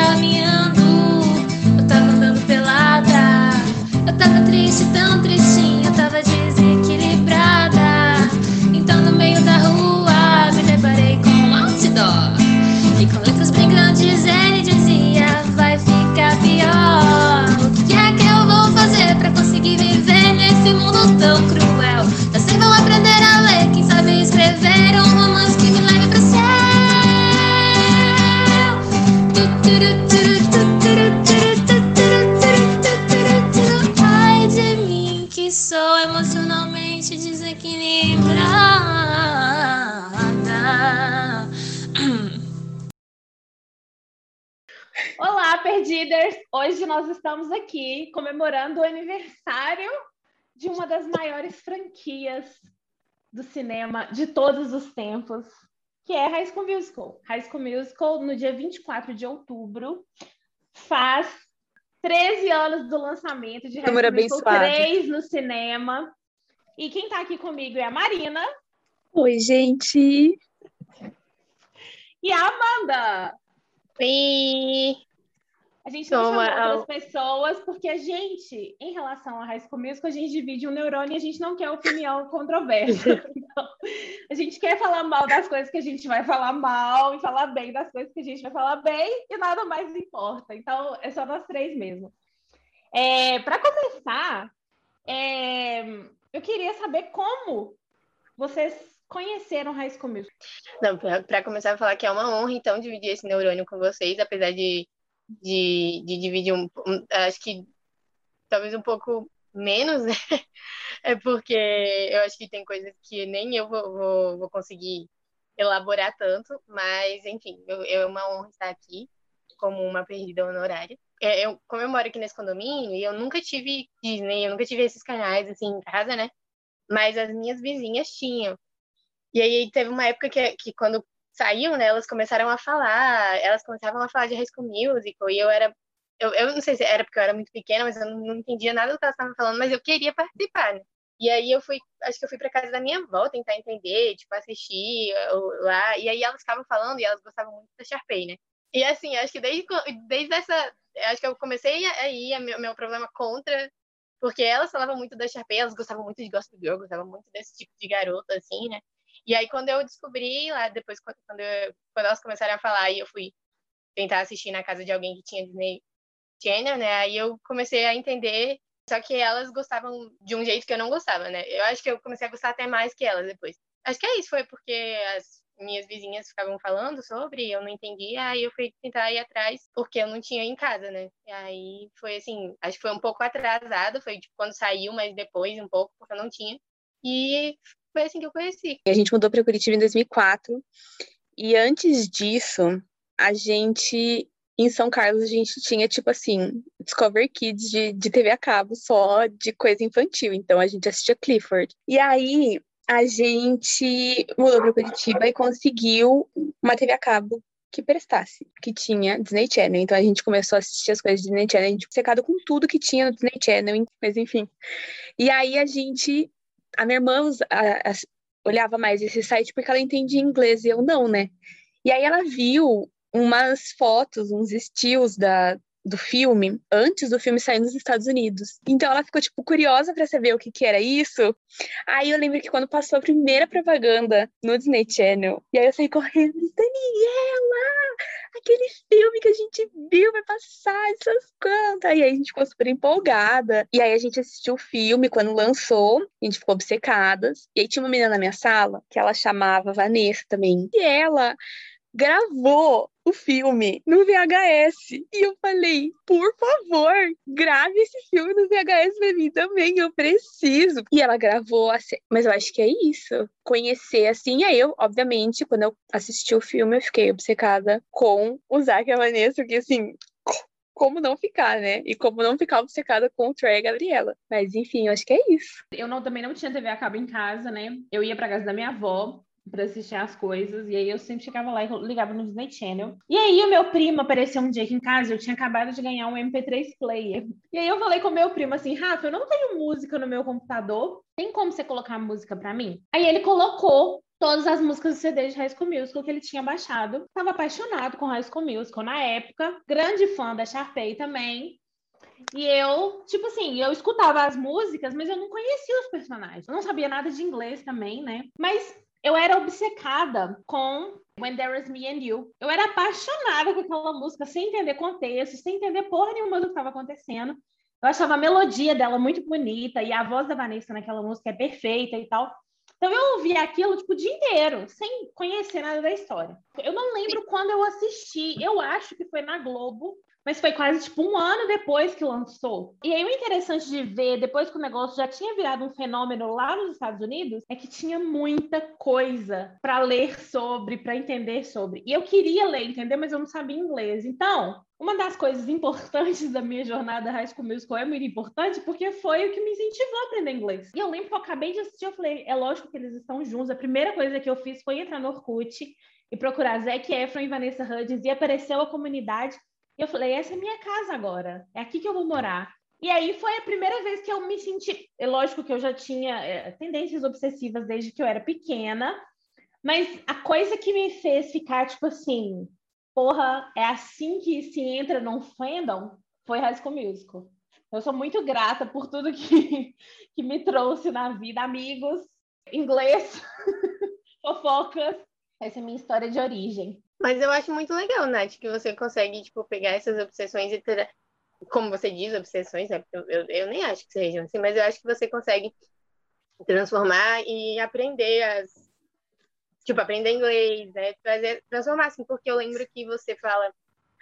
caminhando. Eu tava andando pelada. Eu tava triste, tão tristinha. Hoje nós estamos aqui comemorando o aniversário de uma das maiores franquias do cinema de todos os tempos, que é High School Musical. High School Musical, no dia 24 de outubro, faz 13 anos do lançamento de High School Musical abençoado. 3 no cinema. E quem está aqui comigo é a Marina Oi, gente. e a Amanda. Oi! A gente não Toma, chamou Al. outras pessoas porque a gente, em relação a High School Musical, a gente divide um neurônio e a gente não quer opinião controversa. Então, a gente quer falar mal das coisas que a gente vai falar mal e falar bem das coisas que a gente vai falar bem e nada mais importa. Então, é só nós três mesmo. É, Para começar, é, eu queria saber como vocês conheceram School Musical. Não, pra começar a falar que é uma honra, então, dividir esse neurônio com vocês, apesar de, de, de dividir um, um- Acho que talvez um pouco menos, né? É porque eu acho que tem coisas que nem eu vou, vou, vou conseguir elaborar tanto, mas, enfim, eu, é uma honra estar aqui como uma perdida honorária. É, eu, como eu moro aqui nesse condomínio, e eu nunca tive Disney, eu nunca tive esses canais assim em casa, né? Mas as minhas vizinhas tinham. E aí teve uma época que, que quando saiu, né, elas começaram a falar, elas começavam a falar de High School Musical, e eu era, eu, eu não sei se era porque eu era muito pequena, mas eu não, não entendia nada do que elas estavam falando, mas eu queria participar, né? E aí eu fui, acho que eu fui pra casa da minha avó tentar entender, tipo, assistir lá, e aí elas estavam falando e elas gostavam muito da Sharpay, né? E assim, acho que desde, desde essa, acho que eu comecei aí, meu, meu problema contra, porque elas falavam muito da Sharpay, elas gostavam muito de Gospel Girl, gostavam muito desse tipo de garota, assim, né? E aí, quando eu descobri lá, depois, quando, eu- quando elas começaram a falar, e eu fui tentar assistir na casa de alguém que tinha Disney Channel, né? Aí eu comecei a entender, só que elas gostavam de um jeito que eu não gostava, né? Eu acho que eu comecei a gostar até mais que elas depois. Acho que é isso, foi porque as minhas vizinhas ficavam falando sobre, eu não entendia, aí eu fui tentar ir atrás, porque eu não tinha em casa, né? E aí foi assim, acho que foi um pouco atrasado, foi tipo quando saiu, mas depois um pouco, porque eu não tinha. E foi assim que eu conheci. A gente mudou para Curitiba em 2004. E antes disso, a gente, em São Carlos, a gente tinha, tipo assim, Discover Kids de, de TV a cabo, só de coisa infantil. Então a gente assistia Clifford. E aí a gente mudou para Curitiba e conseguiu uma TV a cabo que prestasse, que tinha Disney Channel. Então a gente começou a assistir as coisas de Disney Channel, a gente secado com tudo que tinha no Disney Channel, mas enfim. E aí a gente, a minha irmã a- a- olhava mais esse site porque ela entendia inglês e eu não, né? E aí ela viu umas fotos, uns estilos da, do filme antes do filme sair nos Estados Unidos. Então ela ficou tipo curiosa para saber o que que era isso. Aí eu lembro que quando passou a primeira propaganda no Disney Channel, e aí eu saí correndo, Daniela, aquele filme que a gente viu vai passar, essas quantas. E aí a gente ficou super empolgada. E aí a gente assistiu o filme quando lançou, a gente ficou obcecadas. E aí tinha uma menina na minha sala que ela chamava Vanessa também. E ela gravou o filme no VHS. E eu falei, por favor, grave esse filme no VHS pra mim também, eu preciso. E ela gravou, a ce- mas eu acho que é isso. Conhecer assim, aí eu, obviamente, quando eu assisti o filme, eu fiquei obcecada com o Zac e a Vanessa, porque assim, como não ficar, né? E como não ficar obcecada com o Trey e a Gabriela. Mas enfim, eu acho que é isso. Eu não, também não tinha TV a cabo em casa, né? Eu ia pra casa da minha avó para assistir as coisas, e aí eu sempre chegava lá e ligava no Disney Channel. E aí o meu primo apareceu um dia aqui em casa, eu tinha acabado de ganhar um MP3 player. E aí eu falei com o meu primo assim, Rafa, eu não tenho música no meu computador, tem como você colocar música para mim? Aí ele colocou todas as músicas do CD de High School Musical que ele tinha baixado. Estava apaixonado com High School Musical na época, grande fã da Sharpay também. E eu, tipo assim, eu escutava as músicas, mas eu não conhecia os personagens. Eu não sabia nada de inglês também, né? Mas eu era obcecada com When There Was Me and You. Eu era apaixonada com aquela música, sem entender contexto, sem entender porra nenhuma do que estava acontecendo. Eu achava a melodia dela muito bonita e a voz da Vanessa naquela música é perfeita e tal. Então eu ouvi aquilo tipo o dia inteiro, sem conhecer nada da história. Eu não lembro quando eu assisti, eu acho que foi na Globo, mas foi quase tipo um ano depois que lançou. E aí o interessante de ver, depois que o negócio já tinha virado um fenômeno lá nos Estados Unidos, é que tinha muita coisa para ler sobre, para entender sobre. E eu queria ler, entender, mas eu não sabia inglês. Então, uma das coisas importantes da minha jornada High School Musical é muito importante porque foi o que me incentivou a aprender inglês. E eu lembro que eu acabei de assistir, eu falei, é lógico que eles estão juntos. A primeira coisa que eu fiz foi entrar no Orkut e procurar Zac Efron e Vanessa Hudgens e apareceu a comunidade eu falei, essa é minha casa agora, é aqui que eu vou morar. E aí foi a primeira vez que eu me senti. É lógico que eu já tinha é, tendências obsessivas desde que eu era pequena, mas a coisa que me fez ficar tipo assim, porra, é assim que se entra num fandom foi High School Musical. Eu sou muito grata por tudo que, que me trouxe na vida, amigos, inglês, fofocas. Essa é a minha história de origem. Mas eu acho muito legal, Nath, que você consegue, tipo, pegar essas obsessões e ter, como você diz, obsessões, né? Eu, eu, eu, nem acho que sejam assim, mas eu acho que você consegue transformar e aprender as. Tipo, aprender inglês, né? Trazer, transformar, assim, porque eu lembro que você fala.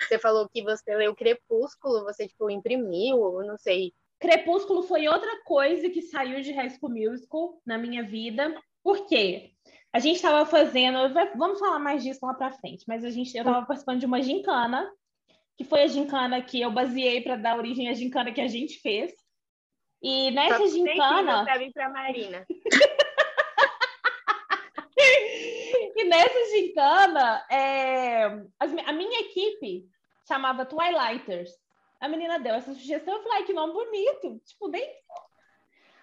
Você falou que você leu Crepúsculo, você, tipo, imprimiu, não sei. Crepúsculo foi outra coisa que saiu de High School Musical na minha vida. Por quê? A gente estava fazendo, vamos falar mais disso lá para frente, mas a gente, eu estava participando de uma gincana, que foi a gincana que eu baseei para dar origem à gincana que a gente fez. E nessa Só gincana. para Marina. e nessa gincana, é, a minha equipe chamava Twilighters. A menina deu essa sugestão, eu falei, que nome bonito. Tipo, nem.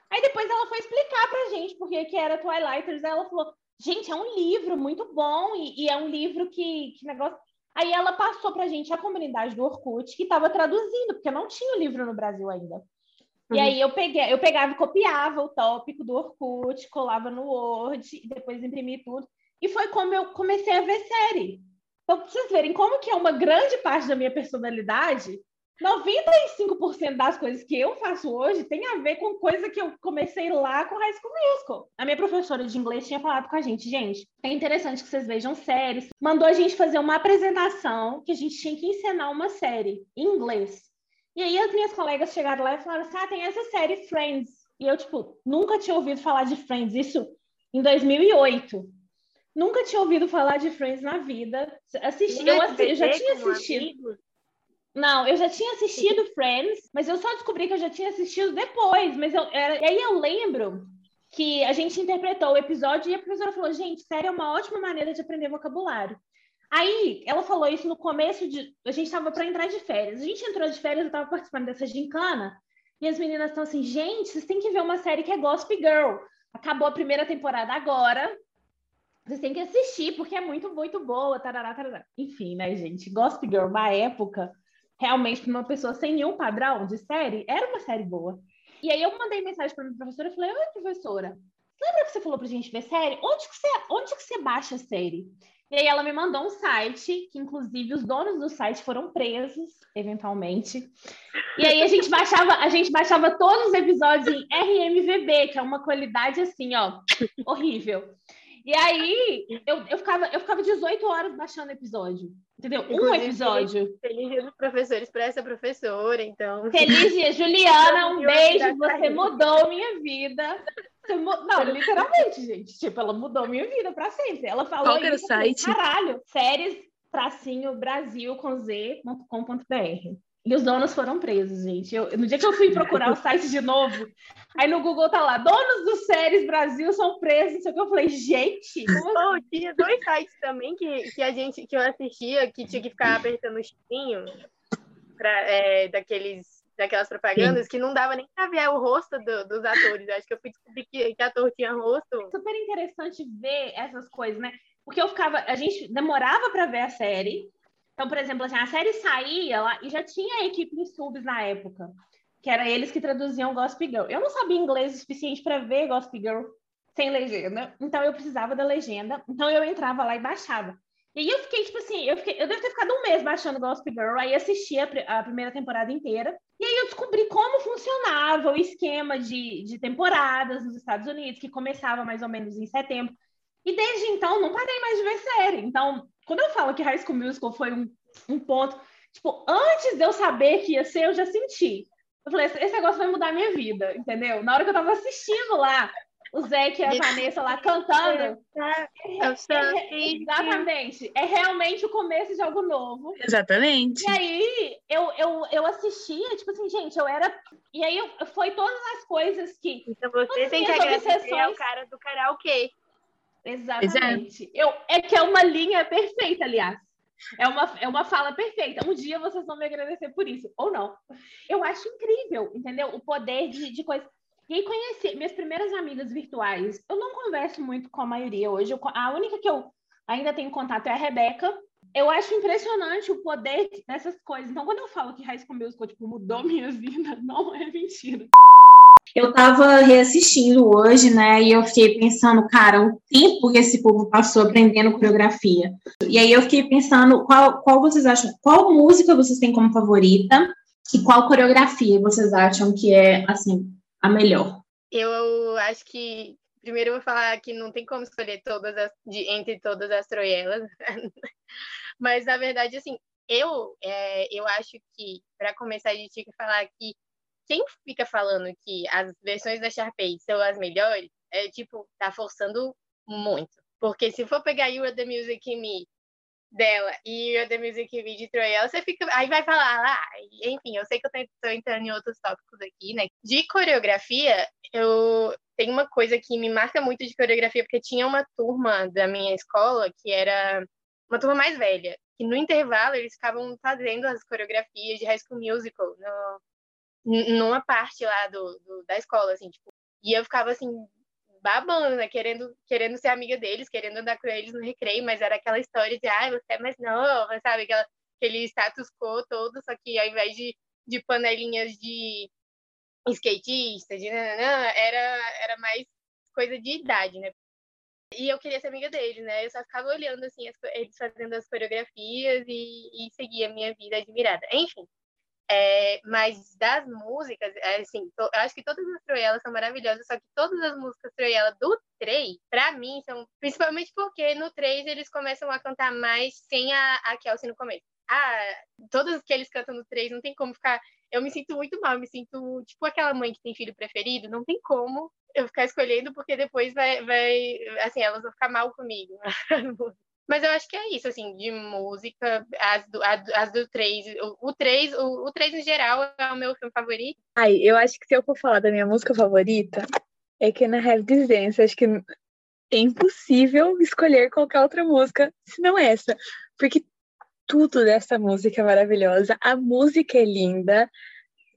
Aí depois ela foi explicar pra gente por que era Twilighters. Ela falou: Gente, é um livro muito bom e, e é um livro que, que negócio. Aí ela passou para a gente a comunidade do Orkut, que estava traduzindo, porque não tinha o livro no Brasil ainda. Uhum. E aí eu, peguei, eu pegava e copiava o tópico do Orkut, colava no Word, e depois imprimi tudo. E foi como eu comecei a ver série. Então, pra vocês verem como que é uma grande parte da minha personalidade 95% das coisas que eu faço hoje tem a ver com coisa que eu comecei lá com High School Musical. A minha professora de inglês tinha falado com a gente, gente, é interessante que vocês vejam séries. Mandou a gente fazer uma apresentação que a gente tinha que ensinar uma série em inglês. E aí as minhas colegas chegaram lá e falaram assim, ah, tem essa série Friends. E eu, tipo, nunca tinha ouvido falar de Friends. Isso em 2008. Nunca tinha ouvido falar de Friends na vida. Assisti, eu, eu já tinha assistido. Não, eu já tinha assistido Friends, mas eu só descobri que eu já tinha assistido depois. Mas eu era... E aí eu lembro que a gente interpretou o episódio e a professora falou: gente, sério, é uma ótima maneira de aprender vocabulário. Aí ela falou isso no começo de. A gente estava para entrar de férias. A gente entrou de férias, eu estava participando dessa gincana, e as meninas estão assim: gente, vocês têm que ver uma série que é Gossip Girl. Acabou a primeira temporada agora. Vocês têm que assistir, porque é muito, muito boa. Tarará, tarará. Enfim, né, gente? Gossip Girl, uma época realmente para uma pessoa sem nenhum padrão de série, era uma série boa. E aí eu mandei mensagem para minha professora e falei: Oi, professora, lembra que você falou para gente ver série? Onde que, você, onde que você baixa a série? E aí ela me mandou um site, que inclusive os donos do site foram presos, eventualmente. E aí a gente baixava, a gente baixava todos os episódios em RMVB, que é uma qualidade assim, ó, horrível. E aí eu, eu, ficava, eu ficava 18 horas baixando episódio. Entendeu? Inclusive, um episódio. Feliz dia dos professores para essa professora, então. Feliz dia, Juliana, um beijo. Você mudou minha vida. Não, literalmente, gente. Tipo, ela mudou minha vida para sempre. Ela falou Qual era o site? Caralho, séries tracinho Brasil com Z.com.br. E os donos foram presos, gente. Eu, no dia que eu fui procurar o site de novo, aí no Google tá lá, donos do Séries Brasil são presos, não o que. Eu falei, gente. Oh, tinha dois sites também que, que a gente que eu assistia, que tinha que ficar apertando o chiquinho pra, é, daqueles daquelas propagandas Sim. que não dava nem pra ver o rosto do, dos atores. Eu acho que eu fui descobrir que, que ator tinha rosto. Super interessante ver essas coisas, né? Porque eu ficava, a gente demorava para ver a série. Então, por exemplo, assim, a série saía lá e já tinha a equipe de subs na época, que era eles que traduziam Gossip Girl. Eu não sabia inglês o suficiente para ver Gossip Girl sem legenda, então eu precisava da legenda. Então eu entrava lá e baixava. E aí eu fiquei, tipo assim, eu, fiquei, eu devo ter ficado um mês baixando Gossip Girl, aí assisti a, a, primeira temporada inteira. E aí eu descobri como funcionava o esquema de, de temporadas nos Estados Unidos, que começava mais ou menos em setembro. E desde então, não parei mais de ver série. Então, quando eu falo que High School Musical foi um, um ponto, tipo, antes de eu saber que ia ser, eu já senti. Eu falei, esse negócio vai mudar a minha vida, entendeu? Na hora que eu tava assistindo lá, o Zé e a Vanessa lá cantando. É, é, exatamente. É realmente o começo de algo novo. Exatamente. E aí eu, eu, eu assistia, tipo assim, gente, eu era. E aí eu, foi todas as coisas que. Então você tem que agradecer ao cara do karaokê. Exatamente. Eu, é que é uma linha perfeita, aliás. É uma, é uma fala perfeita. Um dia vocês vão me agradecer por isso, ou não. Eu acho incrível, entendeu? O poder de, de coisa. E aí conheci minhas primeiras amigas virtuais. Eu não converso muito com a maioria hoje. Eu, a única que eu ainda tenho contato é a Rebeca. Eu acho impressionante o poder dessas coisas. Então, quando eu falo que High School Musical tipo, mudou minha vida, não é mentira. Eu estava reassistindo hoje, né? E eu fiquei pensando, cara, o tempo que esse povo passou aprendendo coreografia. E aí eu fiquei pensando, qual, qual vocês acham, qual música vocês têm como favorita e qual coreografia vocês acham que é, assim, a melhor? Eu acho que primeiro eu vou falar que não tem como escolher todas as, de, entre todas as troielas, mas na verdade assim eu é, eu acho que para começar a gente tinha que falar que quem fica falando que as versões da Sharpay são as melhores é tipo tá forçando muito, porque se for pegar You Are the Music Me dela e o The Music Video Troyel, você fica. Aí vai falar lá, ah, enfim, eu sei que eu estou entrando em outros tópicos aqui, né? De coreografia, eu tenho uma coisa que me marca muito de coreografia, porque tinha uma turma da minha escola que era uma turma mais velha, que no intervalo eles ficavam fazendo as coreografias de High School Musical no, numa parte lá do, do da escola, assim, tipo, e eu ficava assim, babando, né? Querendo, querendo ser amiga deles, querendo andar com eles no recreio, mas era aquela história de, ai, ah, você é mais nova, sabe? Aquela, aquele status quo todo, só que ao invés de, de panelinhas de skatista, de nananã, era, era mais coisa de idade, né? E eu queria ser amiga deles, né? Eu só ficava olhando, assim, as, eles fazendo as coreografias e, e seguia a minha vida admirada. Enfim, é, mas das músicas, é, assim, to, eu acho que todas as Troielas são maravilhosas, só que todas as músicas Troiela do 3, pra mim, são. Principalmente porque no 3 eles começam a cantar mais sem a, a Kelsey no começo. Ah, todas que eles cantam no 3, não tem como ficar. Eu me sinto muito mal, me sinto tipo aquela mãe que tem filho preferido, não tem como eu ficar escolhendo, porque depois vai. vai assim, elas vão ficar mal comigo. Mas eu acho que é isso, assim, de música, as do, as do 3. O, o 3, o, o 3 em geral é o meu filme favorito. Ai, eu acho que se eu for falar da minha música favorita, é Can I Have This Dance. Acho que é impossível escolher qualquer outra música se não essa. Porque tudo dessa música é maravilhosa. A música é linda,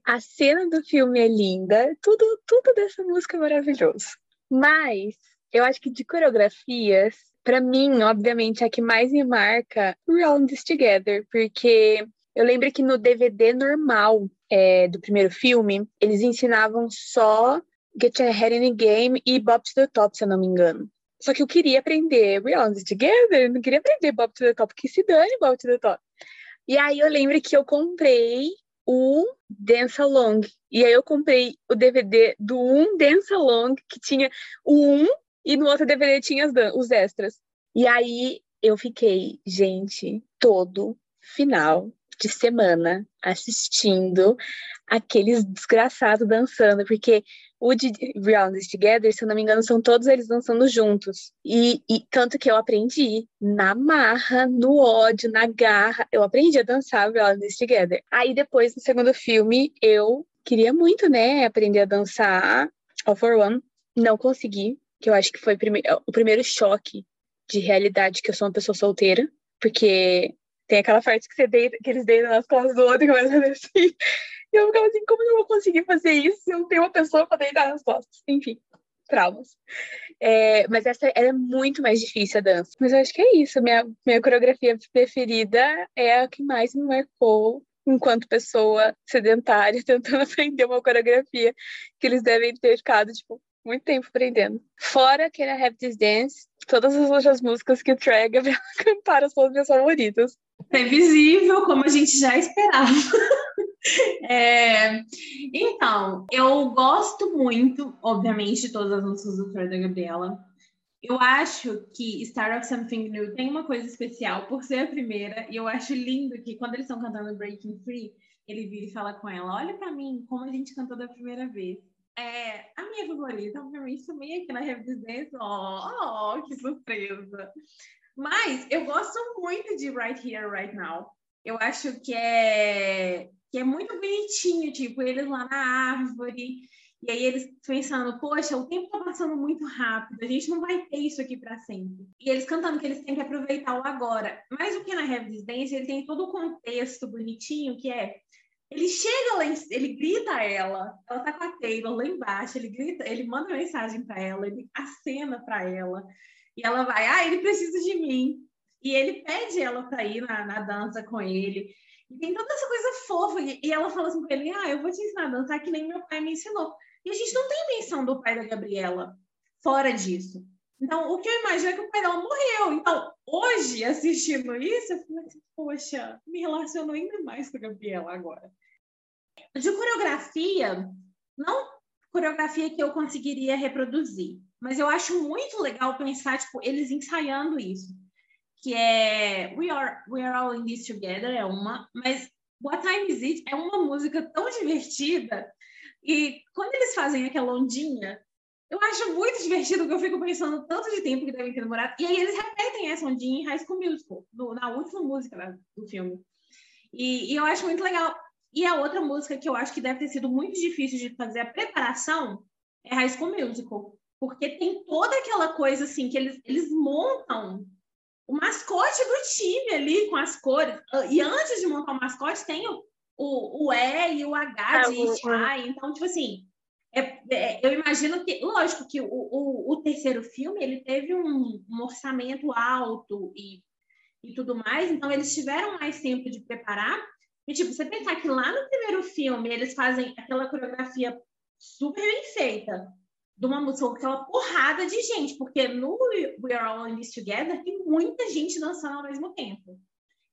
a cena do filme é linda, tudo, tudo dessa música é maravilhoso. Mas eu acho que de coreografias, para mim, obviamente, a que mais me marca Round This Together, porque eu lembro que no DVD normal é, do primeiro filme, eles ensinavam só Get Your Head in the Game e Bob to the Top, se eu não me engano. Só que eu queria aprender Round This Together, não queria aprender Bob to the Top, que se dane Bob to the Top. E aí eu lembro que eu comprei o Dance Along. E aí eu comprei o DVD do um Dance Along, que tinha o 1 e no outro DVD tinha os extras. E aí eu fiquei, gente, todo final de semana assistindo aqueles desgraçados dançando, porque o de Round Together, se eu não me engano, são todos eles dançando juntos. E, e, tanto que eu aprendi na marra, no ódio, na garra, eu aprendi a dançar Round Together. Aí depois, no segundo filme, eu queria muito, né, aprender a dançar All for One. Não consegui, que eu acho que foi prime o primeiro choque de realidade que eu sou uma pessoa solteira, porque Tem aquela parte que, deita, que eles deitam nas costas do outro e começam a assim. E eu ficava assim, como eu vou conseguir fazer isso se eu não tenho uma pessoa para deitar nas costas? Enfim, traumas. É, mas essa é muito mais difícil a dança. Mas eu acho que é isso. Minha, minha coreografia preferida é a que mais me marcou enquanto pessoa sedentária tentando aprender uma coreografia que eles devem ter ficado, tipo, muito tempo aprendendo. Fora que era Have This Dance, todas as outras músicas que o Trey cantaram são as minhas favoritas. Previsível, como a gente já esperava. É, então, eu gosto muito, obviamente, de todas as músicas do Troy da Gabriela. Eu acho que Start of Something New tem uma coisa especial por ser a primeira, e eu acho lindo que quando eles estão cantando Breaking Free, ele vira e fala com ela: Olha para mim como a gente cantou da primeira vez. É, a minha favorita, obviamente, também aqui na Revidência. Oh, oh, que surpresa! Mas eu gosto muito de Right Here, Right Now. Eu acho que é, que é muito bonitinho, tipo, eles lá na árvore, e aí eles pensando, poxa, o tempo tá passando muito rápido, a gente não vai ter isso aqui para sempre. E eles cantando que eles têm que aproveitar o agora. Mas o que na Heaven's Dance, ele tem todo o contexto bonitinho, que é ele chega lá, ele grita a ela, ela tá com a Taylor lá embaixo, ele grita, ele manda mensagem para ela, ele acena para ela, e ela vai, ah, ele precisa de mim. E ele pede ela para ir na, na dança com ele. E tem toda essa coisa fofa. E, ela fala assim com ele: Ah, eu vou te ensinar a dançar que nem meu pai me ensinou. E a gente não tem menção do pai da Gabriela fora disso. Então, o que eu imagino é que o dela morreu. Então, hoje, assistindo isso, eu falei assim, poxa, me relaciono ainda mais com a Gabriela agora. De coreografia, não coreografia que eu conseguiria reproduzir, mas eu acho muito legal pensar, tipo, eles ensaiando isso. Que é We Are, We Are All In This Together, é uma, mas What Time Is It é uma música tão divertida e quando eles fazem aquela ondinha, eu acho muito divertido, que eu fico pensando tanto de tempo que devem ter demorado. E aí eles repetem essa ondinha em High School Musical, no, na última música né, do filme. E, e, eu acho muito legal. E a outra música que eu acho que deve ter sido muito difícil de fazer a preparação é High School Musical. Porque tem toda aquela coisa assim que eles, eles montam o mascote do time ali com as cores. E antes de montar o mascote, tem o, o, o E e o H de é, Então, tipo assim, é, é, eu imagino que, lógico que o, o, o terceiro filme ele teve um, um, orçamento alto e, e tudo mais, então eles tiveram mais tempo de preparar. E, tipo, você pensar que lá no primeiro filme eles fazem aquela coreografia super bem feita, de uma música com aquela porrada de gente, porque no We Are All In This Together tem muita gente dançando ao mesmo tempo.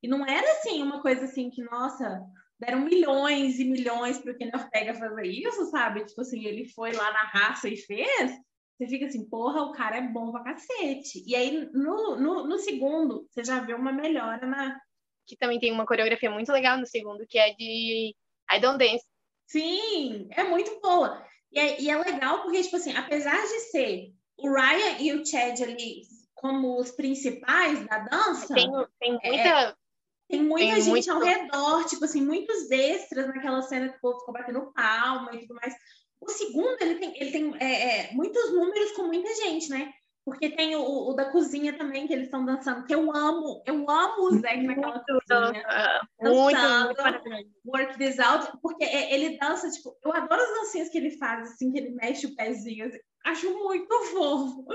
E não era assim, uma coisa assim que, nossa, deram milhões e milhões para o Kenny Ortega fazer isso, sabe? Tipo assim, ele foi lá na raça e fez. Você fica assim, porra, o cara é bom pra cacete. E aí, no, no, no segundo, você já vê uma melhora na. Que também tem uma coreografia muito legal no segundo, que é de I Don't Dance. Sim, é muito boa. E é, e é legal porque, tipo assim, apesar de ser o Ryan e o Chad ali como os principais da dança. Tem, tem muita. É, tem muita tem gente muito... ao redor, tipo assim, muitos extras naquela cena que o povo ficou batendo palma e tudo mais. O segundo, ele tem, ele tem é, é, muitos números com muita gente, né? Porque tem o, o da cozinha também, que eles estão dançando, que eu amo, eu amo o Zac naquela cozinha. Muito, dançando, muito Work This Out, porque é, ele dança, tipo, eu adoro as dancinhas que ele faz, assim, que ele mexe o pezinho, assim, acho muito fofo.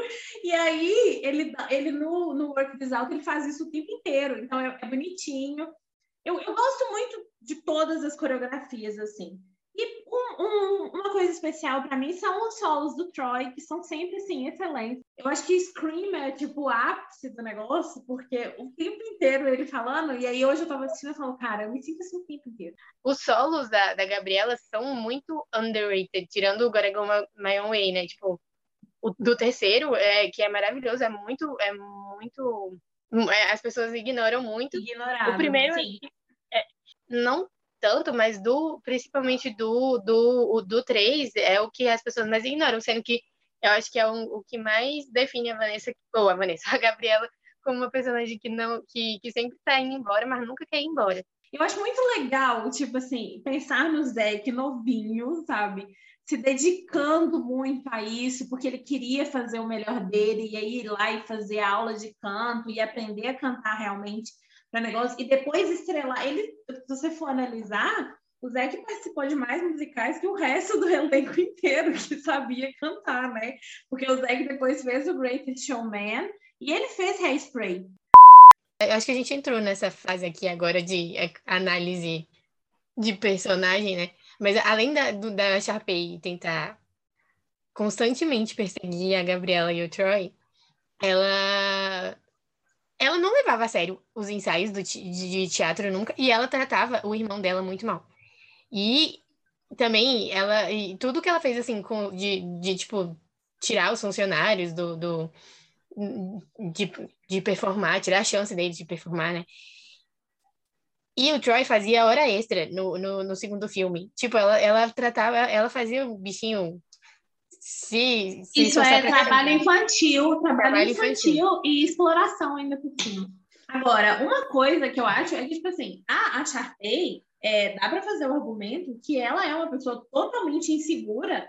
E aí, ele, ele no, no Work This Out, ele faz isso o tempo inteiro, então é, é bonitinho. Eu, eu gosto muito de todas as coreografias, assim. E um, um, uma coisa especial para mim são os solos do Troy, que são sempre, assim, excelentes. Eu acho que Scream é, tipo, o ápice do negócio, porque o tempo inteiro ele falando, e aí hoje eu tava assistindo e falo, cara, eu me sinto assim o tempo inteiro. Os solos da, da Gabriela são muito underrated, tirando o Gotta Go My Own Way, né? Tipo, o do terceiro, é, que é maravilhoso, é muito, é muito... É, as pessoas ignoram muito. Ignorado, o primeiro é, não tanto, mas do principalmente do do do 3 é o que as pessoas mais ignoram, sendo que eu acho que é um, o que mais define a Vanessa, ou a Vanessa, a Gabriela como uma personagem que não que, que sempre tá indo embora, mas nunca quer ir embora. Eu acho muito legal, tipo assim, pensar no Zé novinho, sabe? Se dedicando muito a isso, porque ele queria fazer o melhor dele, e aí ir lá e fazer aula de canto e aprender a cantar realmente para negócio e depois estrelar. Ele, se você for analisar, o Zac participou de mais musicais que o resto do elenco inteiro que sabia cantar, né? Porque o Zac depois fez o Greatest Showman e ele fez Hairspray. Eu acho que a gente entrou nessa fase aqui agora de é, análise de personagem, né? Mas além da, do, da Sharpay tentar constantemente perseguir a Gabriela e o Troy, ela ela não levava a sério os ensaios do, de teatro nunca, e ela tratava o irmão dela muito mal. E também ela, e tudo que ela fez assim, com, de, de tipo, tirar os funcionários do, do de, de performar, tirar a chance deles de performar, né? E o Troy fazia hora extra no, no, no, segundo filme. Tipo, ela, ela tratava, ela fazia o bichinho se, se Isso é trabalho infantil, trabalho, trabalho infantil, infantil, e exploração ainda por cima. Agora, uma coisa que eu acho é que, tipo assim, a, a Sharpay, é, dá para fazer o argumento que ela é uma pessoa totalmente insegura,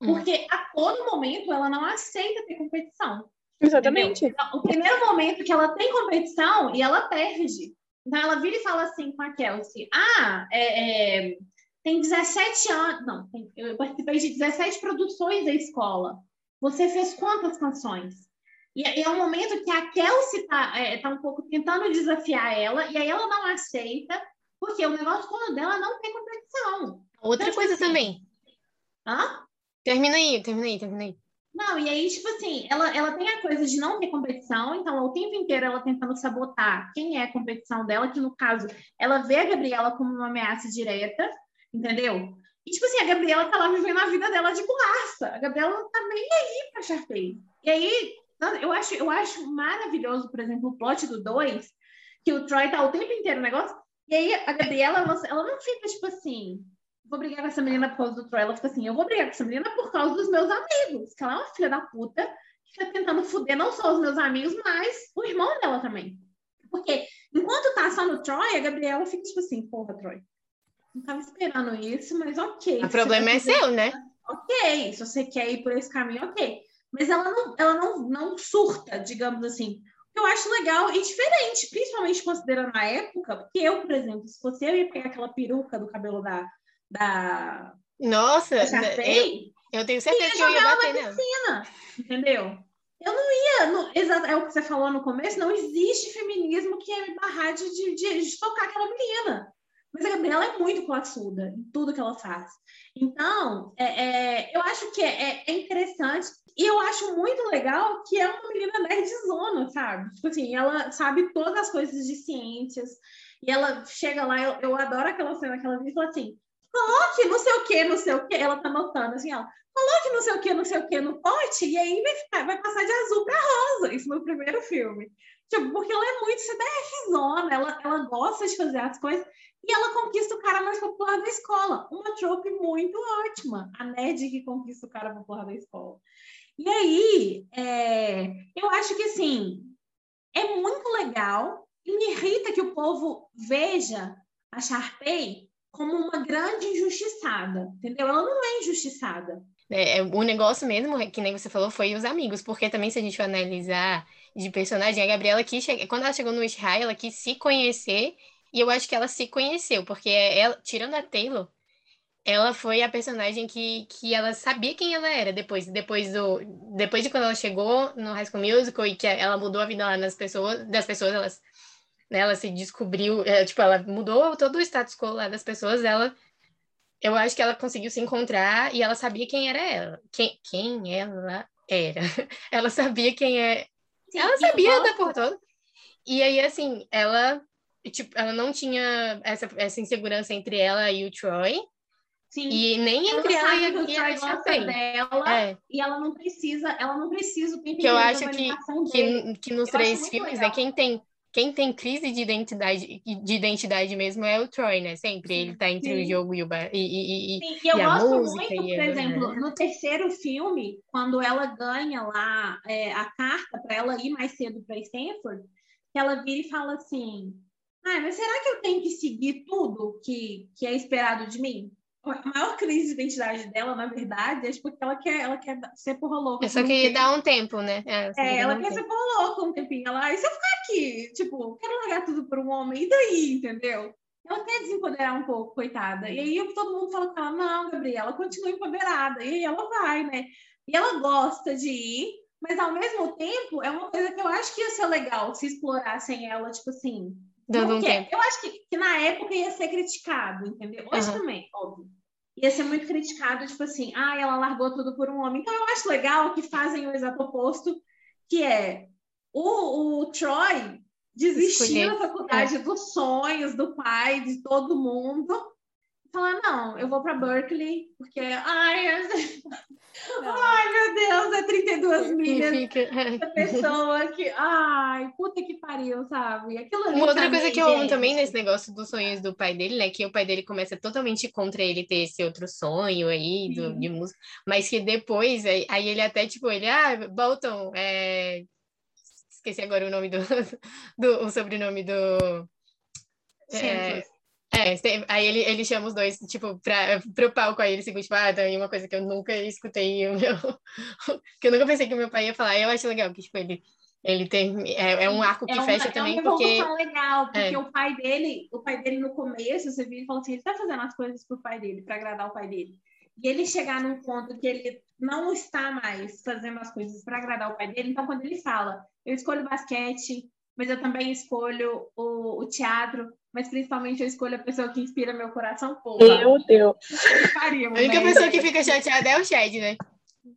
hum. porque hum. a todo momento ela não aceita ter competição. Exatamente. Então, o primeiro momento que ela tem competição e ela perde. Então ela vira e fala assim com a Kelsey: Ah, é, é, tem 17 anos. Não, tem, eu participei de 17 produções da escola. Você fez quantas canções? E, e é um momento que a Kelsey tá, é, tá um pouco tentando desafiar ela, e aí ela não aceita, porque o negócio todo dela não tem competição. Outra então, coisa tipo assim, também. Hã? Termina aí, termina aí, termina aí. Não, e aí, tipo assim, ela, ela tem a coisa de não ter competição, então o tempo inteiro ela tentando sabotar quem é a competição dela, que no caso, ela vê a Gabriela como uma ameaça direta, entendeu? E, tipo assim, a Gabriela tá lá vivendo a vida dela de borracha. A Gabriela tá nem aí pra Sharpay. E aí, eu acho, eu acho maravilhoso, por exemplo, o plot do 2, que o Troy tá o tempo inteiro no negócio, e aí a Gabriela, ela, ela não fica, tipo assim, vou brigar com essa menina por causa do Troy. Ela fica assim, eu vou brigar com essa menina por causa dos meus amigos. Que ela é uma filha da puta que fica tentando foder não só os meus amigos, mas o irmão dela também. Porque enquanto tá só no Troy, a Gabriela fica tipo assim, porra, Troy. Não tava esperando isso, mas ok. O problema é seu, né? Ok, se você quer ir por esse caminho, ok. Mas ela não, ela não, não surta, digamos assim. Eu acho legal e diferente, principalmente considerando a época, porque eu, por exemplo, se fosse eu ia pegar aquela peruca do cabelo da, da. Nossa, da eu, eu, tenho certeza que eu ia bater nela. Piscina, entendeu? Eu não ia, não, é o que você falou no começo, não existe feminismo que ia me barrar de, de, de, de tocar aquela menina. Mas a Gabriela é muito classuda em tudo que ela faz. Então, é, é, eu acho que é, é, interessante e eu acho muito legal que é uma menina nerdzona, sabe? Tipo assim, ela sabe todas as coisas de ciências e ela chega lá, eu, eu adoro aquela cena que ela diz assim, coloque não sei o que, não sei o que, ela tá notando assim, coloque não sei o que, não sei o que no pote e aí vai, ficar, vai passar de azul para rosa, isso no primeiro filme. Tipo, porque ela é muito CDF-zona, ela, ela gosta de fazer as coisas e ela conquista o cara mais popular da escola. Uma trope muito ótima, a Ned que conquista o cara popular da escola. E aí, é, eu acho que assim, é muito legal e me irrita que o povo veja a Sharpay como uma grande injustiçada, entendeu? Ela não é injustiçada. É, é, o negócio mesmo, que nem você falou, foi os amigos, porque também se a gente for analisar de personagem, a Gabriela quis quando ela chegou no Israel, ela quis se conhecer, e eu acho que ela se conheceu, porque ela, tirando a Taylor, ela foi a personagem que, que ela sabia quem ela era depois, depois do depois de quando ela chegou no High School Musical e que ela mudou a vida lá nas pessoas, das pessoas, elas né, ela se descobriu, é, tipo, ela mudou todo o status quo lá das pessoas, ela eu acho que ela conseguiu se encontrar e ela sabia quem era ela, quem, quem ela era. ela sabia quem é. Sim, ela sabia da por toda. E aí, assim, ela, tipo, ela não tinha essa, essa insegurança entre ela e o Troy. Sim. E nem entre ela, ela e, Troy gosta dela. É. E ela não precisa, ela não precisa o Que eu acho que, que, que nos eu três filmes, é quem tem quem tem crise de identidade, de identidade mesmo é o Troy, né? Sempre ele tá entre Sim. o jogo e, o e, e, e, Sim, e eu e gosto música, muito, por exemplo, né? no terceiro filme, quando ela ganha lá é, a carta para ela ir mais cedo para Stanford, que ela vira e fala assim: ah, mas será que eu tenho que seguir tudo que, que é esperado de mim? a maior crise de identidade dela, na verdade, é porque ela quer, ela quer ser porra louca. Eu só queria tempo. dar um tempo, né? É, É, ela um quer tempo. ser porra louca um tempinho. Ela, e se eu ficar aqui? Tipo, quero largar tudo por um homem, e daí, entendeu? Ela quer desempoderar um pouco, coitada. E aí todo mundo fala com ela, não, Gabriela, continua empoderada. E aí ela vai, né? E ela gosta de ir, mas ao mesmo tempo é uma coisa que eu acho que ia ser legal se explorassem ela, tipo assim. Dando um tempo. Eu acho que, que na época ia ser criticado, entendeu? Hoje Aham. também, óbvio. Ia ser muito criticado, tipo assim, ah, ela largou tudo por um homem. Então eu acho legal que fazem o exato oposto, que é o, o Troy desistir Escolher. da faculdade dos sonhos do pai, de todo mundo. Falar, não, eu vou para Berkeley, porque, ai, ai, meu Deus, é 32 E milhas fica... essa pessoa que, ai, puta que pariu, sabe? Aquilo Uma outra coisa que eu amo também nesse negócio dos sonhos do pai dele, né? Que o pai dele começa totalmente contra ele ter esse outro sonho aí do, de música, mas que depois, aí, aí ele até, tipo, ele, ah, Bolton, é... esqueci agora o nome do, do o sobrenome do. Chandler. É, aí ele, ele chama os dois, tipo, pra, pro palco, aí ele se tipo, ah, tem uma coisa que eu nunca escutei, o meu, que eu nunca pensei que o meu pai ia falar, eu acho legal que, tipo, ele, ele tem, é, é um arco que é uma, fecha é também, uma porque, evolução legal, porque É. o pai dele, o pai dele no começo, você viu e falou assim, ele tá fazendo as coisas pro pai dele, para agradar o pai dele. E ele chegar num ponto que ele não está mais fazendo as coisas para agradar o pai dele, então quando ele fala, eu escolho basquete, mas eu também escolho o, o teatro, mas principalmente eu escolho a pessoa que inspira meu coração, porra. Meu Deus. pariu, a única né? pessoa que fica chateada é o Chad, né?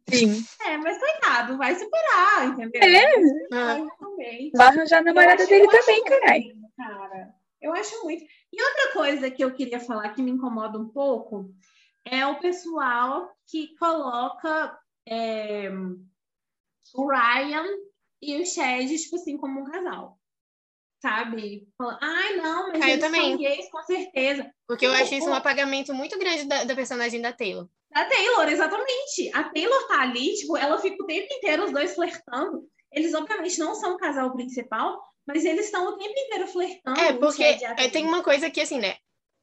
Sim. É, mas coitado, vai superar, entendeu? É. Ah, Vai também. Vai arranjar a namorada dele também, caralho. Cara, eu acho muito. E outra coisa que eu queria falar que me incomoda um pouco é o pessoal que coloca é, o Ryan e o Chad, tipo assim, como um casal. Sabe? Fala, Ai, não, mas Ah, eu também. gays, com certeza. porque eu O- acho isso um apagamento muito grande da, da personagem da Taylor. A Taylor, exatamente. A Taylor tá ali, tipo, ela fica o tempo inteiro os dois flertando. Eles, obviamente, não são o casal principal, mas eles estão o tempo inteiro flertando. É, porque é, tem uma coisa que, assim, né?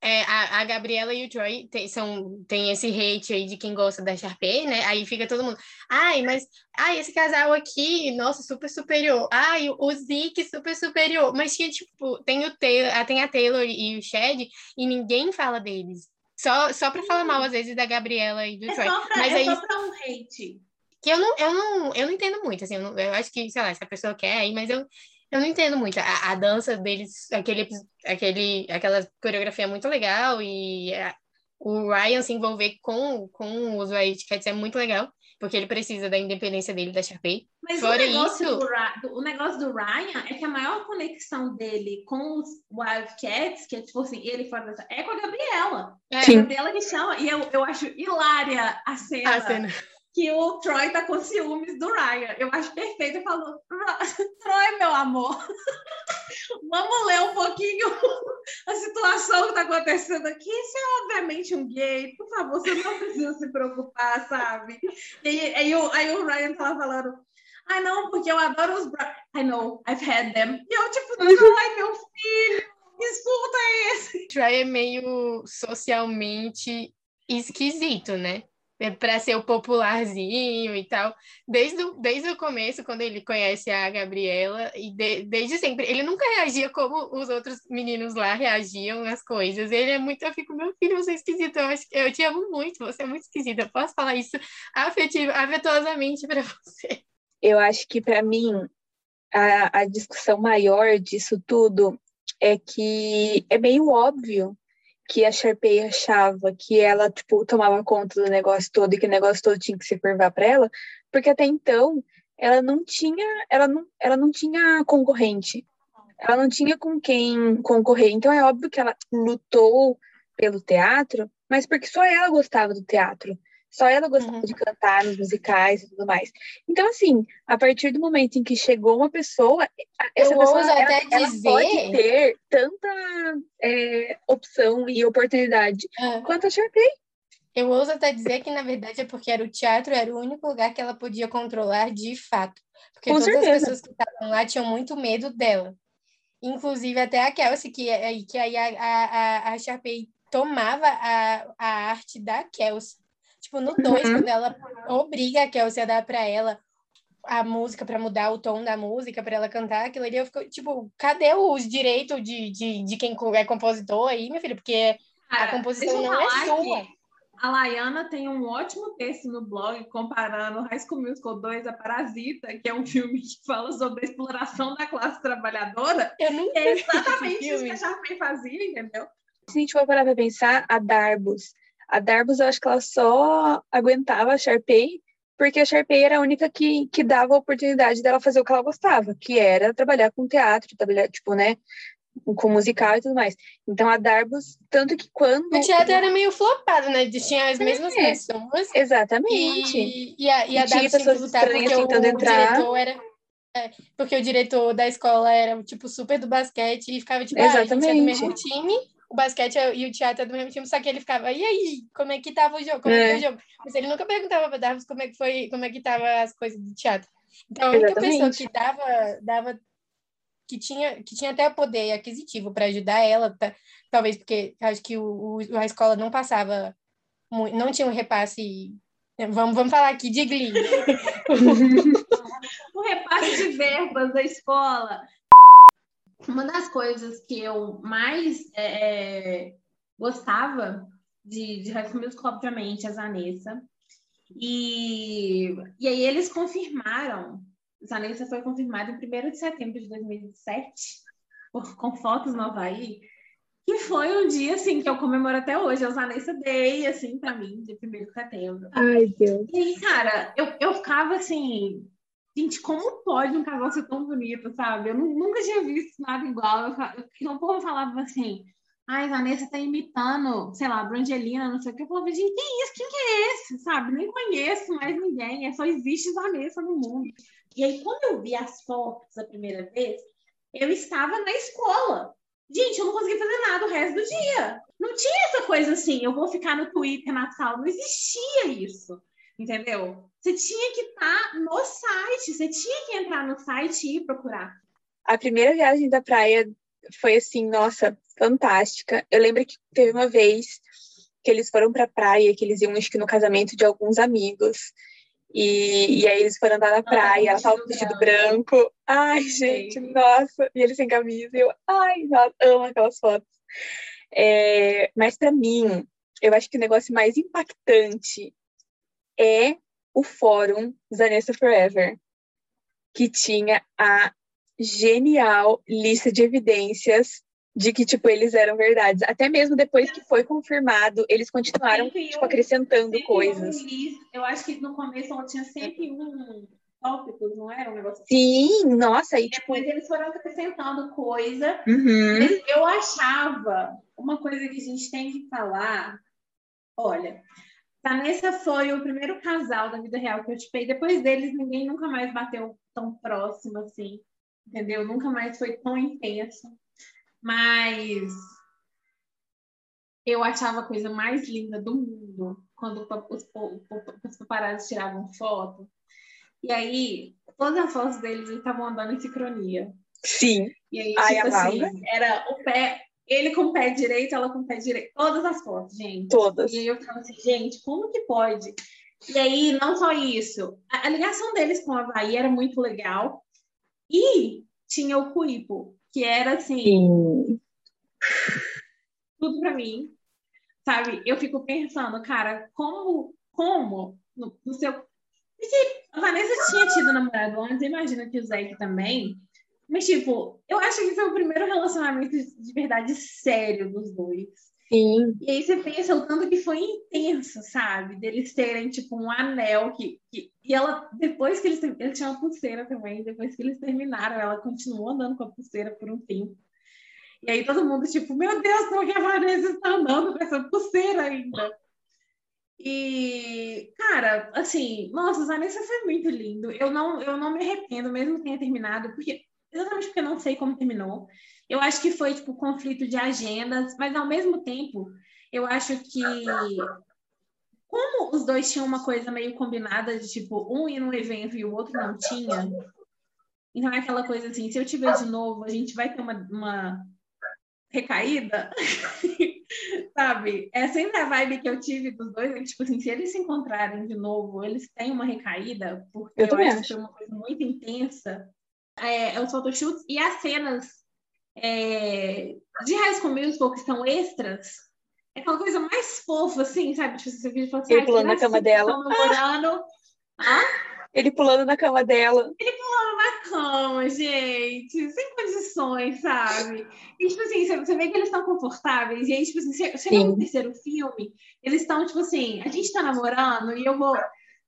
É, a, a Gabriela e o Troy tem, são, tem esse hate aí de quem gosta da Sharpay, né? Aí fica todo mundo, ai, mas ai, esse casal aqui, nossa, super superior. Ai, o, Zeke, super superior. Mas tinha, tipo, tem, o Taylor, ah, tem a Taylor e o Chad, e ninguém fala deles. Só, só pra falar mal, às vezes, da Gabriela e do É Troy. pra, Mas é aí só pra um hate. que eu não, eu não, eu não entendo muito, assim, eu, não- eu acho que, sei lá, se a pessoa quer aí, mas eu, eu não entendo muito. A, a dança deles, aquele, aquele, aquela coreografia é muito legal e a- o Ryan se envolver com, com os White Cats é muito legal, porque ele precisa da independência dele, da Sharpay. Mas Fora o, negócio isso- do, o negócio do Ryan é que a maior conexão dele com os Wildcats, que é tipo assim, ele fora dessa, é com a Gabriela. É, É a. Gabriela que chama. E eu, eu acho hilária a cena, a cena. Que o Troy tá com ciúmes do Ryan. Eu acho perfeito. Eu falo, "Ra- Troy, meu amor, vamos ler um pouquinho a situação que tá acontecendo aqui. Isso é obviamente um gay. Por favor, você não precisa se preocupar, sabe? E aí, aí o, aí o Ryan tava falando. Ah, não, porque eu adoro os. Bra I know, I've had them. E eu, tipo, ai, meu filho, escuta esse. Troy é meio socialmente esquisito, né? Pra ser o popularzinho e tal. Desde o, desde o começo, quando ele conhece a Gabriela, e de- desde sempre, ele nunca reagia como os outros meninos lá reagiam às coisas. Ele é muito, eu fico, meu filho, você é esquisito, eu, acho, eu te amo muito, você é muito esquisito. Eu posso falar isso afetivo, afetuosamente pra você. Eu acho que, para mim, a, a discussão maior disso tudo é que é meio óbvio que a Sharpay achava que ela, tipo, tomava conta do negócio todo e que o negócio todo tinha que se curvar para ela, porque até então ela não tinha, ela não, ela não tinha concorrente. Ela não tinha com quem concorrer. Então é óbvio que ela lutou pelo teatro, mas porque só ela gostava do teatro. Só ela gostava Uhum. de cantar nos musicais e tudo mais. Então, assim, a partir do momento em que chegou uma pessoa, essa Eu pessoa ela, até ela dizer- pode ter tanta é, opção e oportunidade quanto a Sharpay. Eu ouso até dizer que, na verdade, é porque era o teatro, era o único lugar que ela podia controlar de fato. Porque Com todas certeza. as pessoas que estavam lá tinham muito medo dela. Inclusive até a Kelsey, que, é- que aí a, a, a, a Sharpay tomava a, a arte da Kelsey. Tipo, no 2, Uhum. quando ela obriga a Kelsey a dar pra ela a música para mudar o tom da música para ela cantar aquilo ali, eu fico, tipo, cadê os direitos de, de, de quem é compositor aí, minha filha? Porque a Cara, composição deixa eu não é sua. A Laiana tem um ótimo texto no blog comparando High School Musical 2 a Parasita, que é um filme que fala sobre a exploração da classe trabalhadora. Eu nunca É exatamente isso que filme. a Sharpay fazia, entendeu? Se a gente for parar pra pensar, a Darbus. A Darbus, eu acho que ela só aguentava a Sharpay porque a Sharpay era a única que, que dava a oportunidade dela fazer o que ela gostava, que era trabalhar com teatro, trabalhar, tipo, né, com musical e tudo mais. Então a Darbus, tanto que quando... O teatro era meio flopado, né? Tinha as mesmas É. pessoas. Exatamente. E, e a, e a E Darbs tinha que lutar porque o, entrar. diretor era. é, porque o diretor da escola era, tipo, super do basquete e ficava, tipo, ah, a gente é do Exatamente. mesmo time, o basquete é- e o teatro é do mesmo time, só que ele ficava, e aí, como é que tava o jogo? Como é, que É. foi o jogo? Mas ele nunca perguntava pra Darbs como é que foi, como é que tava as coisas do teatro. Então, a única pessoa Exatamente. que dava, dava que tinha, que tinha até poder aquisitivo para ajudar ela, tá- talvez porque acho que o, o- a escola não passava, não tinha um repasse. Vamos, vamos falar aqui de Glee. O repasse de verbas da escola. Uma das coisas que eu mais é, é, gostava de, de High School Musical, obviamente, a Zanessa. E, e aí eles confirmaram, Zanessa foi confirmada em 1 de setembro de 2007, por- com fotos no Havaí, que foi um dia, assim, que eu comemoro até hoje, é o Zanessa Day, assim, para mim, de 1 de setembro. Ai, Deus. E aí, cara, eu, eu ficava assim, gente, como pode um casal ser tão bonito, sabe? Eu nu- nunca tinha visto nada igual. Eu, eu, o povo falava assim, ai, Vanessa tá imitando, sei lá, Brangelina, não sei o que. Eu falava, gente, que isso? Quem que é esse? Sabe? Nem conheço mais ninguém, é só existe Vanessa no mundo. E aí, quando eu vi as fotos a primeira vez, eu estava na escola. Gente, eu não conseguia fazer nada o resto do dia. Não tinha essa coisa assim, eu vou ficar no Twitter na sala. Não existia isso. Entendeu? Você tinha que estar no site, você tinha que entrar no site e procurar. A primeira viagem da praia foi assim, nossa, fantástica. Eu lembro que teve uma vez que eles foram pra praia, que eles iam, acho que no casamento de alguns amigos. E, e aí eles foram andar na praia, ela tava com vestido vestido branco. Ai, gente, nossa. E eles sem camisa. E eu, ai, nossa, amo aquelas fotos. É, mas pra mim, eu acho que o negócio mais impactante é o fórum Zanessa Forever, que tinha a genial lista de evidências de que, tipo, eles eram verdades. Até mesmo depois que foi confirmado, eles continuaram, tipo, um- acrescentando Sempre coisas. um eu acho que no começo ela tinha sempre um tópicos, não era um negócio assim? Sim, nossa, e tipo, Depois eles foram acrescentando coisa. uhum, eu achava uma coisa que a gente tem que falar. Olha, Vanessa foi o primeiro casal da vida real que eu tipei. Depois deles, ninguém nunca mais bateu tão próximo assim, entendeu? Nunca mais foi tão intenso. Mas eu achava a coisa mais linda do mundo quando os, os, paparazzi tiravam foto. E aí, todas as fotos deles eles estavam andando em sincronia. sim, E aí, Ai, tipo assim, era o pé, ele com o pé direito, ela com o pé direito, todas as fotos, gente. todas. E aí eu ficava assim, gente, como que pode? E aí, não só isso, a, a ligação deles com a Havaí era muito legal. E tinha o Cuipo, que era assim, Sim. tudo pra mim. Sabe? Eu fico pensando, cara, como, como no, no seu. Porque a Vanessa tinha tido namorado antes, imagino que o Zac também. Mas, tipo, eu acho que foi o primeiro relacionamento de verdade sério dos dois. Sim, E aí você pensa o tanto que foi intenso, sabe? Deles terem, tipo, um anel que. que e ela, depois que eles. Eles tinham uma pulseira também, depois que eles terminaram, ela continuou andando com a pulseira por um tempo. E aí todo mundo, tipo, meu Deus, como que a Vanessa está andando com essa pulseira ainda? E, cara, assim, nossa, Vanessa foi muito lindo. Eu não, eu não me arrependo, mesmo que tenha terminado, porque exatamente porque eu não sei como terminou. Eu acho que foi, tipo, conflito de agendas, mas ao mesmo tempo, eu acho que como os dois tinham uma coisa meio combinada de, tipo, um ir num evento e o outro não tinha, então é aquela coisa assim, se eu te ver de novo, a gente vai ter uma, uma recaída, sabe? É sempre a vibe que eu tive dos dois, é que, tipo assim, se eles se encontrarem de novo, eles têm uma recaída, porque Eu eu, acho que foi uma coisa muito intensa. É, é os photoshoots e as cenas é, de High School Musical, que são extras, é aquela coisa mais fofa, assim, sabe? Tipo, você fica assim, Ele "Ai, pulando na cama dela." namorando Ele pulando na cama dela. na cama, gente, sem condições, sabe? E, tipo assim, você- vê que eles estão confortáveis, e aí, tipo assim, che- chega no terceiro filme, eles estão, tipo assim, a gente tá namorando e eu vou.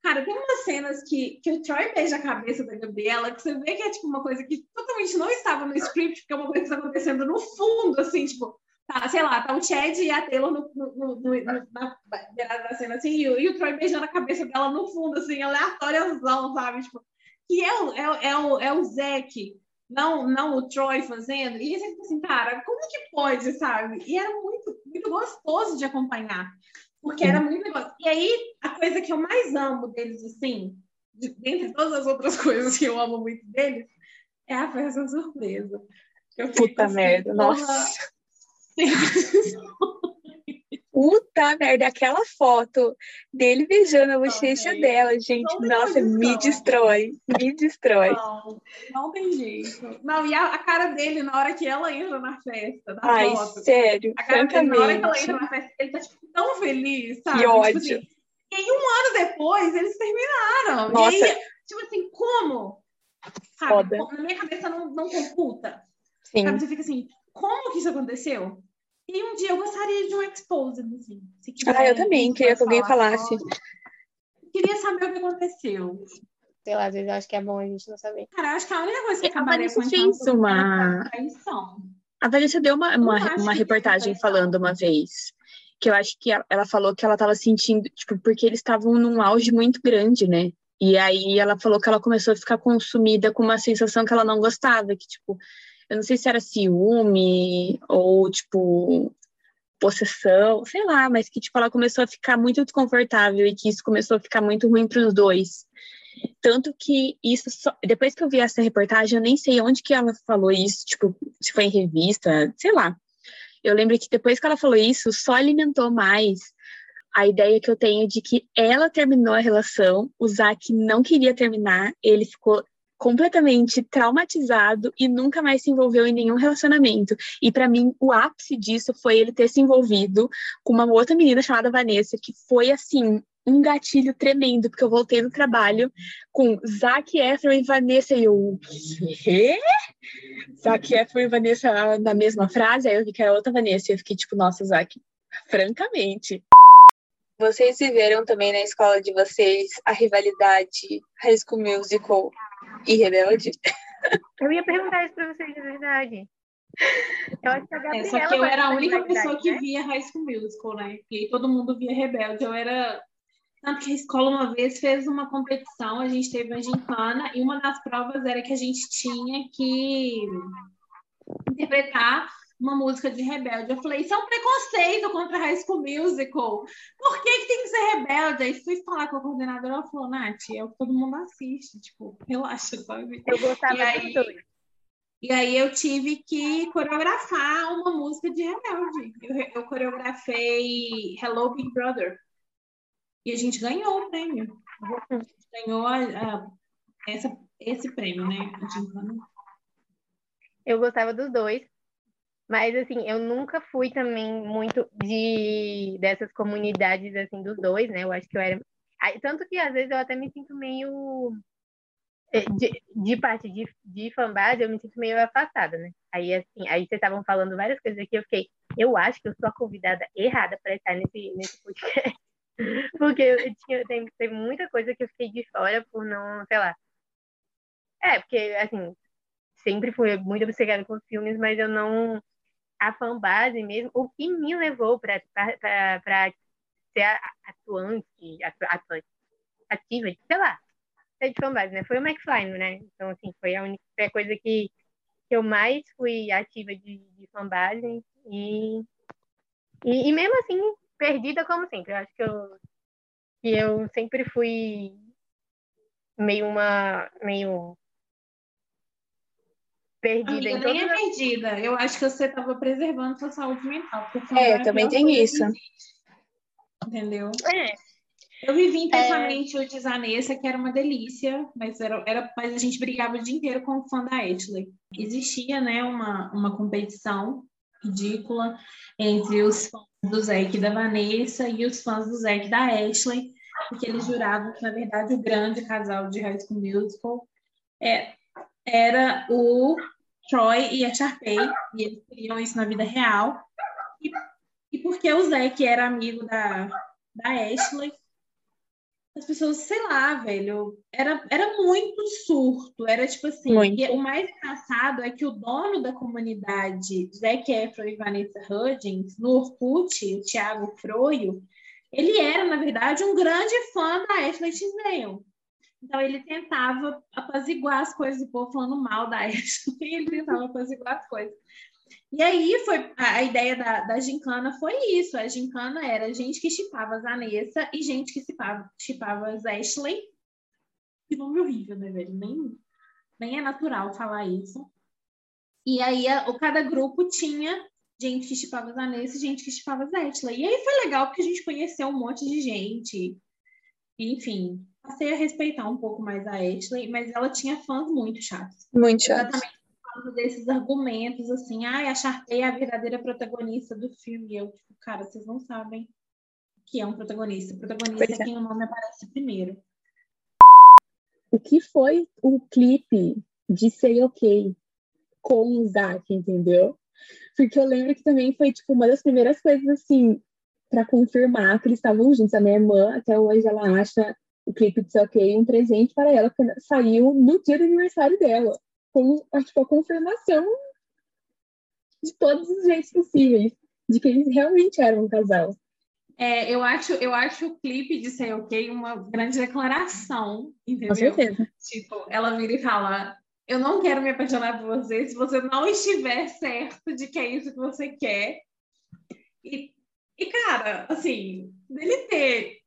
Cara, tem umas cenas que, que o Troy beija a cabeça da Gabriela, que você vê que é, tipo, uma coisa que totalmente não estava no script, porque é uma coisa que está acontecendo no fundo, assim, tipo, tá, sei lá, tá o Chad e a Taylor no, no, no, na beirada da cena, assim, e, e o Troy beijando a cabeça dela no fundo, assim, aleatóriozão, sabe? Tipo, que é o, é, é, o, é o Zack, não, não o Troy fazendo. E você fica assim, cara, como que pode, sabe? E era muito, muito gostoso de acompanhar. Porque era muito negócio. E aí, a coisa que eu mais amo deles, assim, de, dentre todas as outras coisas que eu amo muito deles, é a festa surpresa. Eu Puta assim, merda, porra, nossa. Puta merda, aquela foto dele beijando a bochecha gente. dela, gente. Nossa, me condição. destrói. Me destrói. Não, não tem jeito. Não, e a, a cara dele na hora que ela entra na festa, Ai, foto. sério, A cara dele, na hora que ela entra na festa, ele tá tipo, tão feliz, sabe? Que Tipo ódio. assim, e aí, um ano depois, eles terminaram. Nossa. E aí, tipo assim, como? Sabe? Foda. Na minha cabeça não, não computa. Sim. Sabe? Você fica assim, como que isso aconteceu? E um dia eu gostaria de um exposed, assim. Se quiser, Ah, eu também queria que alguém falasse. só. Queria saber o que aconteceu. Sei lá, às vezes eu acho que é bom a gente não saber. Cara, eu acho que a única coisa que acabaria com fez então, uma- é. A Vanessa deu uma, uma, uma reportagem falando uma vez. Que eu acho que ela, ela falou que ela tava sentindo, tipo, porque eles estavam num auge muito grande, né? E aí ela falou que ela começou a ficar consumida com uma sensação que ela não gostava, que, tipo, eu não sei se era ciúme ou, tipo, possessão, sei lá, mas que, tipo, ela começou a ficar muito desconfortável e que isso começou a ficar muito ruim para os dois. Tanto que isso só... depois que eu vi essa reportagem, eu nem sei onde que ela falou isso, tipo, se foi em revista, sei lá. Eu lembro que depois que ela falou isso, só alimentou mais a ideia que eu tenho de que ela terminou a relação, o Zack não queria terminar, ele ficou completamente traumatizado e nunca mais se envolveu em nenhum relacionamento. E para mim, o ápice disso foi ele ter se envolvido com uma outra menina chamada Vanessa, que foi assim, um gatilho tremendo, porque eu voltei do trabalho com Zac Efron e Vanessa e eu. Quê? Zac Efron e Vanessa na mesma frase, aí eu vi que era outra Vanessa e eu fiquei tipo, nossa, Zac, francamente. Vocês viveram também na escola de vocês a rivalidade High School Musical e Rebelde? Eu ia perguntar isso pra vocês, de verdade. Eu acho que a É, Gabriela só que eu era a única pessoa que né? via High School Musical, né? E todo mundo via Rebelde. Eu era. Tanto que a escola uma vez fez uma competição, a gente teve uma gincana, e uma das provas era que a gente tinha que interpretar uma música de rebelde. Eu falei, isso é um preconceito contra High School Musical. Por que, que tem que ser rebelde? Aí fui falar com a coordenadora, ela falou, Nath, é o que todo mundo assiste, tipo, relaxa, sabe? Eu gostava E aí-. E aí eu tive que coreografar uma música de Rebelde. Eu, eu coreografei Hello Big Brother. E a gente ganhou o prêmio. A gente ganhou a- a- essa, esse prêmio, né? Eu gostava dos dois. Mas, assim, eu nunca fui também muito de dessas comunidades, assim, dos dois, né? Eu acho que eu era... Tanto que, às vezes, eu até me sinto meio... eh, De, de parte de, de fanbase, eu me sinto meio afastada, né? Aí, assim, aí vocês estavam falando várias coisas aqui, eu fiquei... Eu acho que eu sou a convidada errada para estar nesse, nesse podcast. Porque eu tinha, tem, tem muita coisa que eu fiquei de fora por não, sei lá. É, porque, assim, sempre fui muito obcecada com filmes, mas eu não. A fanbase mesmo, o que me levou para ser atuante, atu- atuante, ativa, sei lá, ser de fanbase, né? Foi o McFly, né? Então, assim, foi a única coisa que, que eu mais fui ativa de, de fanbase e, e, e mesmo assim, perdida como sempre. Eu acho que eu, que eu sempre fui meio uma. meio perdida Amiga, em nem é perdida. Eu acho que você estava preservando sua saúde mental. É, também tem isso. existe. Entendeu? É, Eu vivi intensamente o de Zanessa, que era uma delícia, mas, era, era, mas a gente brigava o dia inteiro com o fã da Ashley. Existia, né, uma, uma competição ridícula entre os fãs do Zack da Vanessa e os fãs do Zack da Ashley, porque eles juravam que, na verdade, o grande casal de High School Musical é, era o Troy e a Sharpay, e eles queriam isso na vida real. E, e porque o Zack era amigo da, da Ashley, as pessoas, sei lá, velho, era, era muito surto, era tipo assim, e o mais engraçado é que o dono da comunidade, Zac Efron e Vanessa Hudgens, no Orkut, o Thiago Froio, ele era, na verdade, um grande fã da Ashley Tisdale. Então, ele tentava apaziguar as coisas do povo falando mal da Ashley, ele tentava apaziguar as coisas. E aí foi a, a ideia da, da gincana foi isso. A gincana era gente que chipava a Vanessa e gente que chipava, as Ashley. Que nome horrível, né, velho? Nem, nem é natural falar isso. E aí a, cada grupo tinha gente que chipava as Vanessa e gente que chipava as Ashley. E aí foi legal porque a gente conheceu um monte de gente. Enfim, passei a respeitar um pouco mais a Ashley, mas ela tinha fãs muito chatos Muito chato. exatamente desses argumentos, assim, ai, a Sharpay é a verdadeira protagonista do filme. E eu, tipo, cara, vocês não sabem que é um protagonista. O protagonista Pois é quem o nome aparece primeiro. o que foi o clipe de Say OK com o Zac, entendeu? Porque eu lembro que também foi tipo uma das primeiras coisas assim para confirmar que eles estavam juntos. A minha irmã até hoje ela acha o clipe de OK um presente para ela porque saiu no dia do aniversário dela, com a, tipo, a confirmação de todos os jeitos possíveis de que eles realmente eram um casal. É, eu acho, eu acho o clipe de Say OK uma grande declaração, Com entendeu? certeza. Tipo, ela vira e fala: Eu não quero me apaixonar por você se você não estiver certo de que é isso que você quer. E, e cara, assim, dele ter.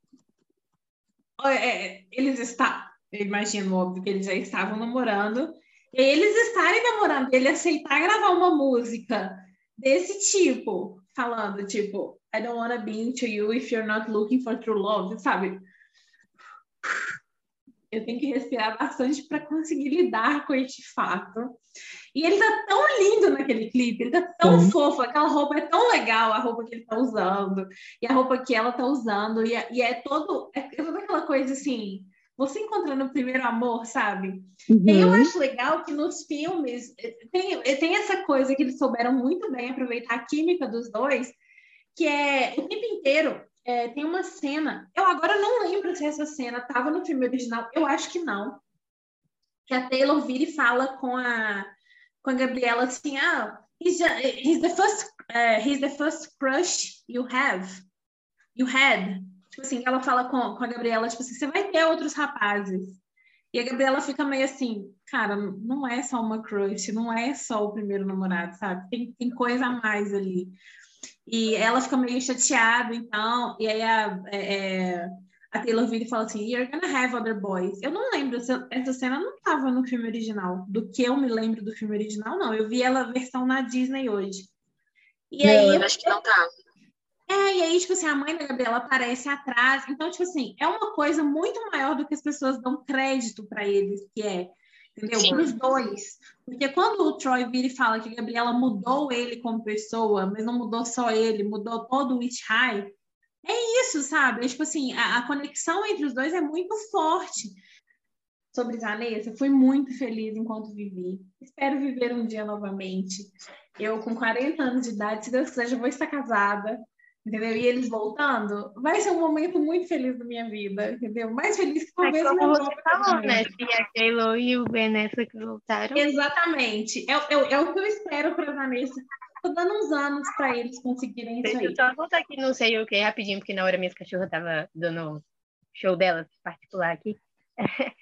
É, eles estão. Eu imagino, óbvio, que eles já estavam namorando. E eles estarem namorando, ele aceitar gravar uma música desse tipo, falando, tipo, I don't wanna be into you if you're not looking for true love, sabe? Eu tenho que respirar bastante para conseguir lidar com este fato. E ele tá tão lindo naquele clipe, ele tá tão Sim. fofo, aquela roupa é tão legal, a roupa que ele tá usando, e a roupa que ela tá usando, e é, e é todo, é toda aquela coisa assim, você encontrando o primeiro amor, sabe? E aí eu Uhum. acho legal que nos filmes eh, tem, eh, tem essa coisa que eles souberam muito bem aproveitar a química dos dois, que é o tempo inteiro eh, tem uma cena. Eu agora não lembro se essa cena estava no filme original, eu acho que não. Que a Taylor vira e fala com a, com a Gabriela assim: ah, he's, he's, the first, eh, he's the first crush you have. You had. Tipo assim, ela fala com, com a Gabriela, tipo assim, você vai ter outros rapazes. E a Gabriela fica meio assim, cara, não é só uma crush, não é só o primeiro namorado, sabe? Tem, tem coisa a mais ali. E ela fica meio chateada, então, e aí a, é, é, a Taylor vira e fala assim, you're gonna have other boys. Eu não lembro, essa, cena não estava no filme original. Do que eu me lembro do filme original, não. Eu vi ela versão na Disney hoje. E aí, Eu acho que não tá. é, e aí, tipo assim, a mãe da Gabriela aparece atrás. Então, tipo assim, é uma coisa muito maior do que as pessoas dão crédito para eles, que é, entendeu? Para os dois. Porque quando o Troy vira e fala que a Gabriela mudou ele como pessoa, mas não mudou só ele, mudou todo o It High, é isso, sabe? É, tipo assim, a, a conexão entre os dois é muito forte. Sobre Zanessa, fui muito feliz enquanto vivi. Espero viver um dia novamente. Eu, com 40 anos de idade, se Deus quiser, já vou estar casada entendeu? E eles voltando, vai ser um momento muito feliz da minha vida, entendeu? Mais feliz que É talvez como meu você falou, né? Se a Taylor e o Ben Affleck voltaram. Exatamente. É, é, é o que eu espero para Vanessa. Tô dando uns anos para eles conseguirem isso Deixa aí. eu só voltar aqui, não sei o que, rapidinho, porque na hora minhas cachorras tava dando show delas particular aqui.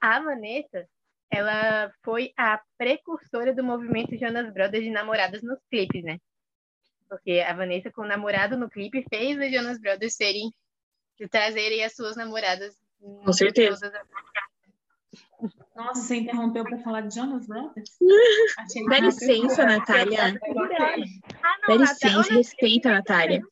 A Vanessa, ela foi a precursora do movimento Jonas Brothers de namoradas nos clipes, né? Porque a Vanessa com o namorado no clipe fez os Jonas Brothers serem, trazerem as suas namoradas. Com certeza. Nossa, você interrompeu para falar de Jonas Brothers? Dá licença, Natália. Ah, Dá não, licença, Natália, respeita, Natália.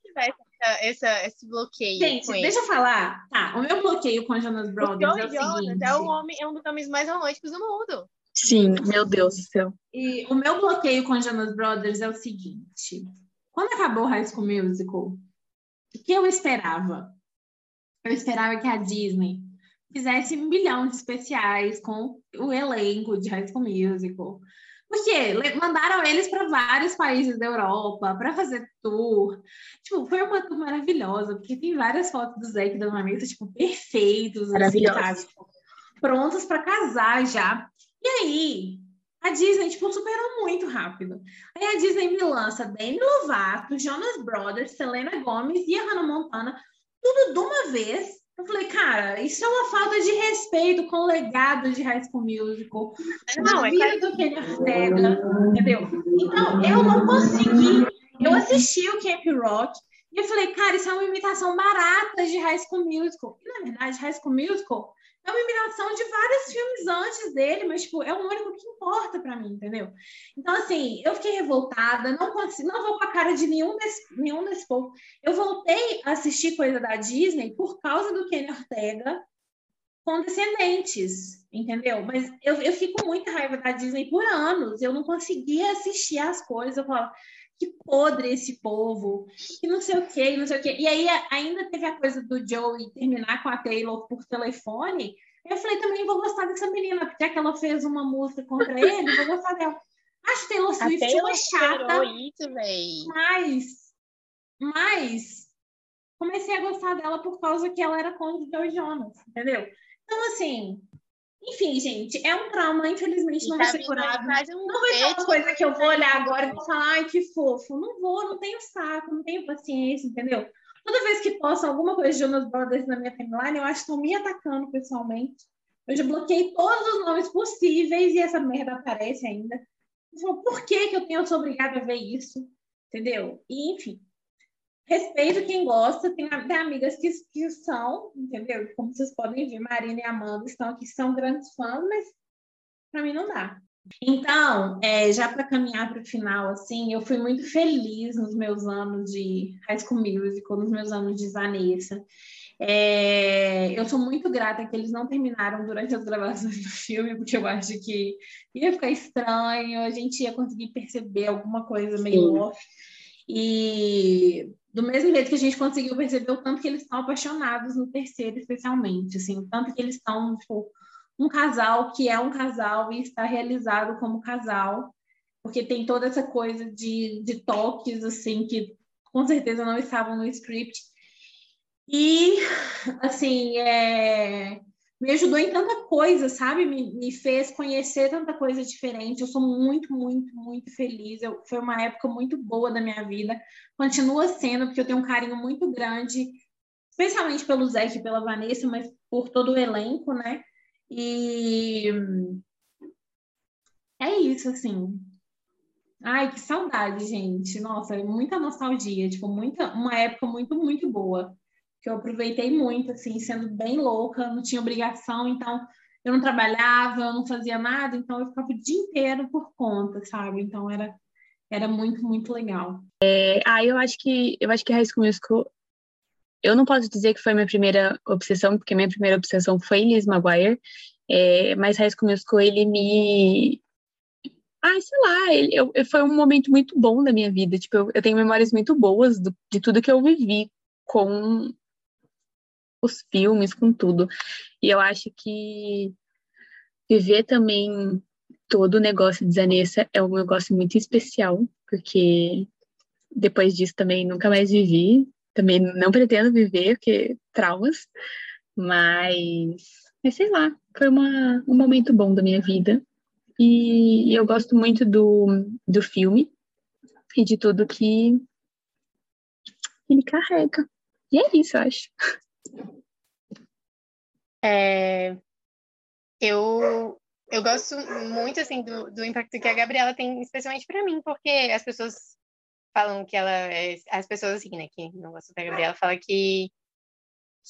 essa, esse bloqueio Gente, com deixa ele. eu falar. Tá, o meu bloqueio com Jonas O Brothers é Joe o Jonas seguinte. é, um homem, é um dos homens mais românticos do mundo. Sim, meu Deus do céu. E o meu bloqueio com Jonas Brothers é o seguinte. Quando acabou High School Musical, o que eu esperava? Eu esperava que a Disney fizesse um bilhão de especiais com o elenco de High School Musical. Porque mandaram eles para vários países da Europa para fazer tour. Tipo, foi uma tour maravilhosa, porque tem várias fotos do Zac e da Vanessa, tipo, perfeitos, assim, Maravilhosos. prontos para casar já. E aí, a Disney, tipo, superou muito rápido. Aí a Disney me lança Demi Lovato, Jonas Brothers, Selena Gomez e a Hannah Montana, tudo de uma vez. Eu falei, cara, isso é uma falta de respeito com o legado de High School Musical. Não, é vida do Kenny Ortega, entendeu? Então, eu não consegui. Eu assisti o Camp Rock e eu falei, cara, isso é uma imitação barata de High School Musical. E, na verdade, High School Musical é uma imitação de vários filmes antes dele, mas, tipo, é o único que importa pra mim, entendeu? Então, assim, eu fiquei revoltada, não consigo, não vou com a cara de nenhum desse, nenhum desse povo. Eu voltei a assistir coisa da Disney por causa do Kenny Ortega com Descendentes, entendeu? Mas eu, eu fico com muita raiva da Disney por anos. Eu não conseguia assistir as coisas. Eu falava, que podre esse povo, que não sei o quê, não sei o quê. E aí ainda teve a coisa do Joey terminar com a Taylor por telefone. Eu falei, também vou gostar dessa menina, porque é que ela fez uma música contra ele, vou gostar dela. Acho Taylor Swift Taylor uma chata. isso, véi. Mas, mas comecei a gostar dela por causa que ela era contra o Joe Jonas, entendeu? Então, assim, enfim, gente, é um trauma, infelizmente não Tá vai ser curado. um Não vai ser uma coisa que eu vou olhar agora e vou falar, ai, que fofo. Não vou, não tenho saco, não tenho paciência, entendeu? Toda vez que postam alguma coisa de Jonas Brothers na minha timeline, eu acho que estão me atacando pessoalmente. Eu já bloqueei todos os nomes possíveis e essa merda aparece ainda. Eu falo, por que, que eu tenho, eu sou obrigada a ver isso? Entendeu? E, enfim. Respeito quem gosta, tem, tem amigas que, que são, entendeu? Como vocês podem ver, Marina e Amanda estão aqui, são grandes fãs, mas para mim não dá. Então, é, já para caminhar para o final, assim, eu fui muito feliz nos meus anos de High School Musical, nos meus anos de Vanessa. É, eu sou muito grata que eles não terminaram durante as gravações do filme, porque eu acho que ia ficar estranho, a gente ia conseguir perceber alguma coisa meio Sim. off. E do mesmo jeito que a gente conseguiu perceber o tanto que eles estão apaixonados no terceiro, especialmente, assim, o tanto que eles estão, tipo, um casal que é um casal e está realizado como casal, porque tem toda essa coisa de, de toques, assim, que com certeza não estavam no script. E, assim, é, me ajudou em tanta coisa, sabe? Me, me fez conhecer tanta coisa diferente. Eu sou muito, muito, muito feliz. Eu, foi uma época muito boa da minha vida. Continua sendo, porque eu tenho um carinho muito grande, especialmente pelo Zé e pela Vanessa, mas por todo o elenco, né? E é isso, assim. Ai, que saudade, gente. Nossa, é muita nostalgia, tipo, muita, uma época muito, muito boa. Que eu aproveitei muito, assim, sendo bem louca, não tinha obrigação, então eu não trabalhava, eu não fazia nada, então eu ficava o dia inteiro por conta, sabe? Então era, era muito, muito legal. Ah, eu acho que eu acho que High School Musical eu não posso dizer que foi minha primeira obsessão, porque minha primeira obsessão foi Liz Maguire, é, mas High School Musical ele me ah, sei lá, ele, eu- foi um momento muito bom da minha vida. Tipo, eu, eu tenho memórias muito boas do- de tudo que eu vivi com os filmes, com tudo. E eu acho que viver também todo o negócio de Zanessa é um negócio muito especial, porque depois disso também nunca mais vivi. Também não pretendo viver, porque traumas. Mas, mas sei lá, foi uma, um momento bom da minha vida. E eu gosto muito do, do filme e de tudo que ele carrega. E é isso, eu acho. É, eu, eu gosto muito assim do, do impacto que a Gabriela tem, especialmente para mim, porque as pessoas falam que ela é, as pessoas assim, né, que não gostam da Gabriela, falam que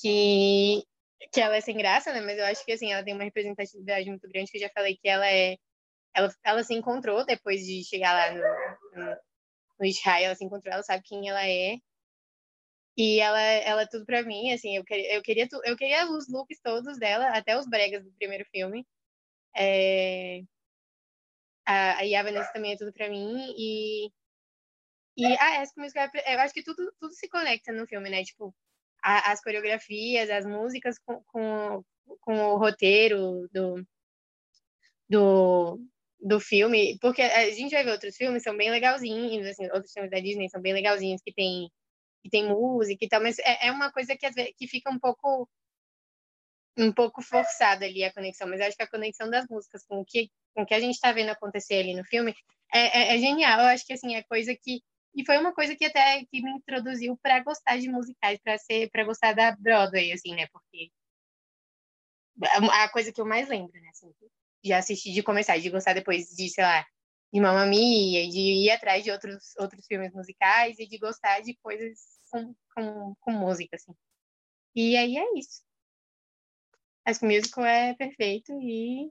que que ela é sem graça, né? Mas eu acho que assim, ela tem uma representatividade muito grande, que eu já falei que ela é ela, ela se encontrou depois de chegar lá no, no, no Israel, ela se encontrou, ela sabe quem ela é. E ela, ela é tudo pra mim, assim, eu queria, eu queria, eu queria os looks todos dela, até os bregas do primeiro filme. É... A, a Yavanes também é tudo pra mim, e... E a ah, Esco Musical, eu acho que tudo, tudo se conecta no filme, né? Tipo, a, as coreografias, as músicas com, com, com o roteiro do, do, do filme, porque a gente vai ver outros filmes, são bem legalzinhos, assim, outros filmes da Disney são bem legalzinhos, que tem, que tem música e tal, mas é, é uma coisa que, que fica um pouco um pouco forçada ali a conexão, mas acho que a conexão das músicas com o que, com o que a gente está vendo acontecer ali no filme é, é, é, genial. Eu acho que assim é coisa que e foi uma coisa que até que me introduziu para gostar de musicais, para ser para gostar da Broadway, assim, né? Porque a coisa que eu mais lembro, né? Assim, de assistir, de começar, de gostar depois de, sei lá, de Mamma Mia, de ir atrás de outros, outros filmes musicais e de gostar de coisas com, com, com música, assim. E aí é isso. Acho que o musical é perfeito e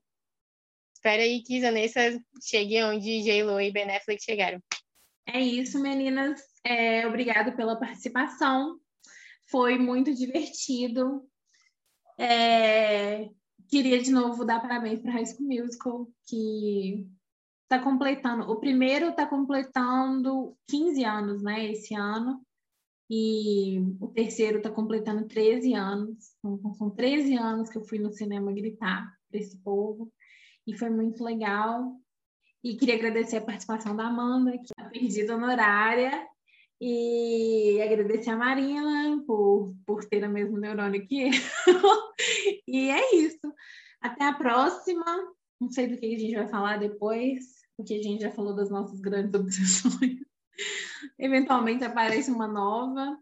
espero aí que Zanessa chegue onde J-Lo e Ben Affleck chegaram. É isso, meninas. É, obrigada pela participação. Foi muito divertido. É, queria de novo dar parabéns para High School Musical, que está completando. O primeiro está completando 15 anos, né, esse ano. E o terceiro está completando 13 anos. Então, são 13 anos que eu fui no cinema gritar para esse povo. E foi muito legal. E queria agradecer a participação da Amanda, que está perdida honorária. E agradecer a Marina por, por ter o mesmo neurônio que eu. e é isso. Até a próxima. Não sei do que a gente vai falar depois, porque a gente já falou das nossas grandes obsessões. Eventualmente aparece uma nova.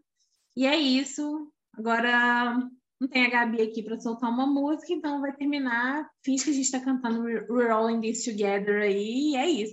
E é isso. Agora não tem a Gabi aqui para soltar uma música, então vai terminar. Finge que a gente está cantando We're All in This Together aí, e é isso.